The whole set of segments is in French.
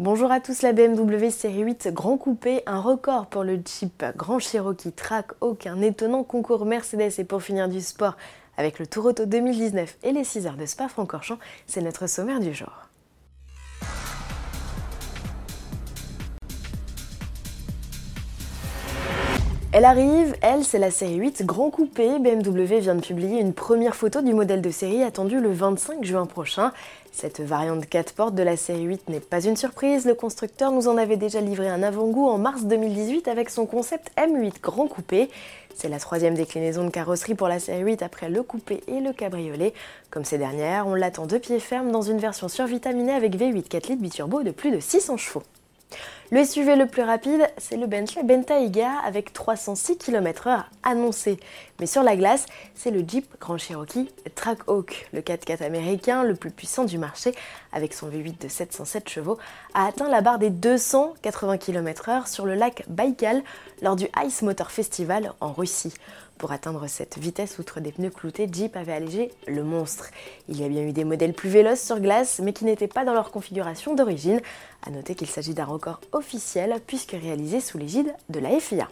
Bonjour à tous, la BMW série 8 Grand Coupé, un record pour le Jeep Grand Cherokee Track aucun étonnant concours Mercedes et pour finir du sport avec le Tour Auto 2019 et les 6 heures de Spa-Francorchamps, c'est notre sommaire du jour. Elle arrive, elle, c'est la série 8 Grand Coupé. BMW vient de publier une première photo du modèle de série attendu le 25 juin prochain. Cette variante 4 portes de la série 8 n'est pas une surprise, le constructeur nous en avait déjà livré un avant-goût en mars 2018 avec son concept M8 Grand Coupé. C'est la troisième déclinaison de carrosserie pour la série 8 après le coupé et le cabriolet. Comme ces dernières, on l'attend de pied ferme dans une version survitaminée avec V8 4 litres biturbo de plus de 600 chevaux. Le SUV le plus rapide, c'est le Bentley Bentayga avec 306 km/h annoncé. Mais sur la glace, c'est le Jeep Grand Cherokee Trackhawk, le 4x4 américain le plus puissant du marché, avec son V8 de 707 chevaux, a atteint la barre des 280 km/h sur le lac Baïkal lors du Ice Motor Festival en Russie. Pour atteindre cette vitesse, outre des pneus cloutés, Jeep avait allégé le monstre. Il y a bien eu des modèles plus véloces sur glace, mais qui n'étaient pas dans leur configuration d'origine. A noter qu'il s'agit d'un record officiel, puisque réalisé sous l'égide de la FIA.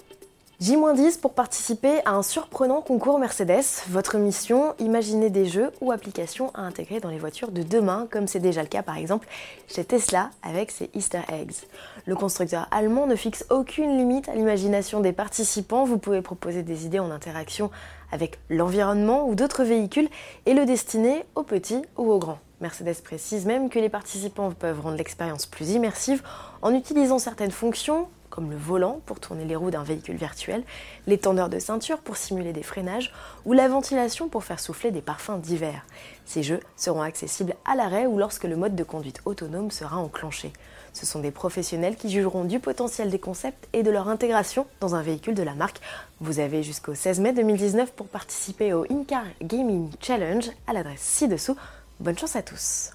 J-10 pour participer à un surprenant concours Mercedes. Votre mission, imaginer des jeux ou applications à intégrer dans les voitures de demain, comme c'est déjà le cas par exemple chez Tesla avec ses Easter eggs. Le constructeur allemand ne fixe aucune limite à l'imagination des participants. Vous pouvez proposer des idées en interaction avec l'environnement ou d'autres véhicules et le destiner aux petits ou aux grands. Mercedes précise même que les participants peuvent rendre l'expérience plus immersive en utilisant certaines fonctions comme le volant pour tourner les roues d'un véhicule virtuel, l'étendeur de ceinture pour simuler des freinages ou la ventilation pour faire souffler des parfums divers. Ces jeux seront accessibles à l'arrêt ou lorsque le mode de conduite autonome sera enclenché. Ce sont des professionnels qui jugeront du potentiel des concepts et de leur intégration dans un véhicule de la marque. Vous avez jusqu'au 16 mai 2019 pour participer au InCar Gaming Challenge à l'adresse ci-dessous. Bonne chance à tous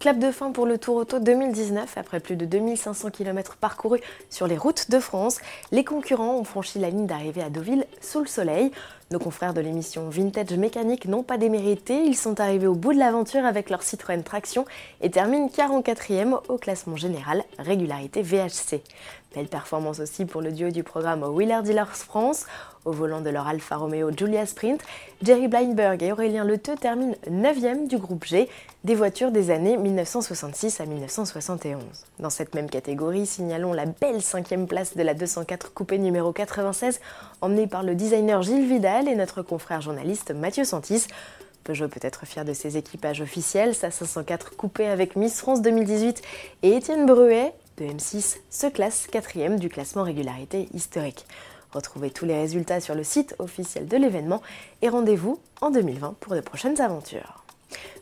Clap de fin pour le Tour Auto 2019. Après plus de 2500 km parcourus sur les routes de France, les concurrents ont franchi la ligne d'arrivée à Deauville sous le soleil. Nos confrères de l'émission Vintage Mécanique n'ont pas démérité. Ils sont arrivés au bout de l'aventure avec leur Citroën Traction et terminent 44e au classement général régularité VHC. Belle performance aussi pour le duo du programme Wheeler Dealers France. Au volant de leur Alfa Romeo Giulia Sprint, Jerry Blindberg et Aurélien Leteux terminent 9e du groupe G, des voitures des années 1966 à 1971. Dans cette même catégorie, signalons la belle cinquième place de la 204 coupé numéro 96, emmenée par le designer Gilles Vidal et notre confrère journaliste Mathieu Santis. Peugeot peut être fier de ses équipages officiels, sa 504 coupé avec Miss France 2018 et Étienne Bruet de M6 se classe quatrième du classement régularité historique. Retrouvez tous les résultats sur le site officiel de l'événement et rendez-vous en 2020 pour de prochaines aventures.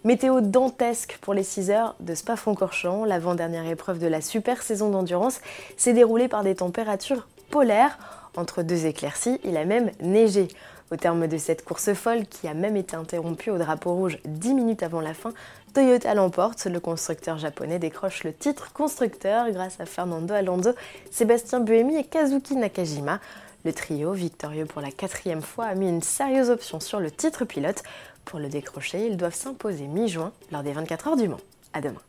Météo dantesque pour les 6 heures de Spa-Francorchamps. L'avant-dernière épreuve de la super saison d'endurance s'est déroulée par des températures polaires. Entre deux éclaircies, il a même neigé. Au terme de cette course folle, qui a même été interrompue au drapeau rouge 10 minutes avant la fin, Toyota l'emporte. Le constructeur japonais décroche le titre constructeur grâce à Fernando Alonso, Sébastien Buemi et Kazuki Nakajima. Le trio, victorieux pour la quatrième fois, a mis une sérieuse option sur le titre pilote. Pour le décrocher, ils doivent s'imposer mi-juin lors des 24 heures du Mans. À demain.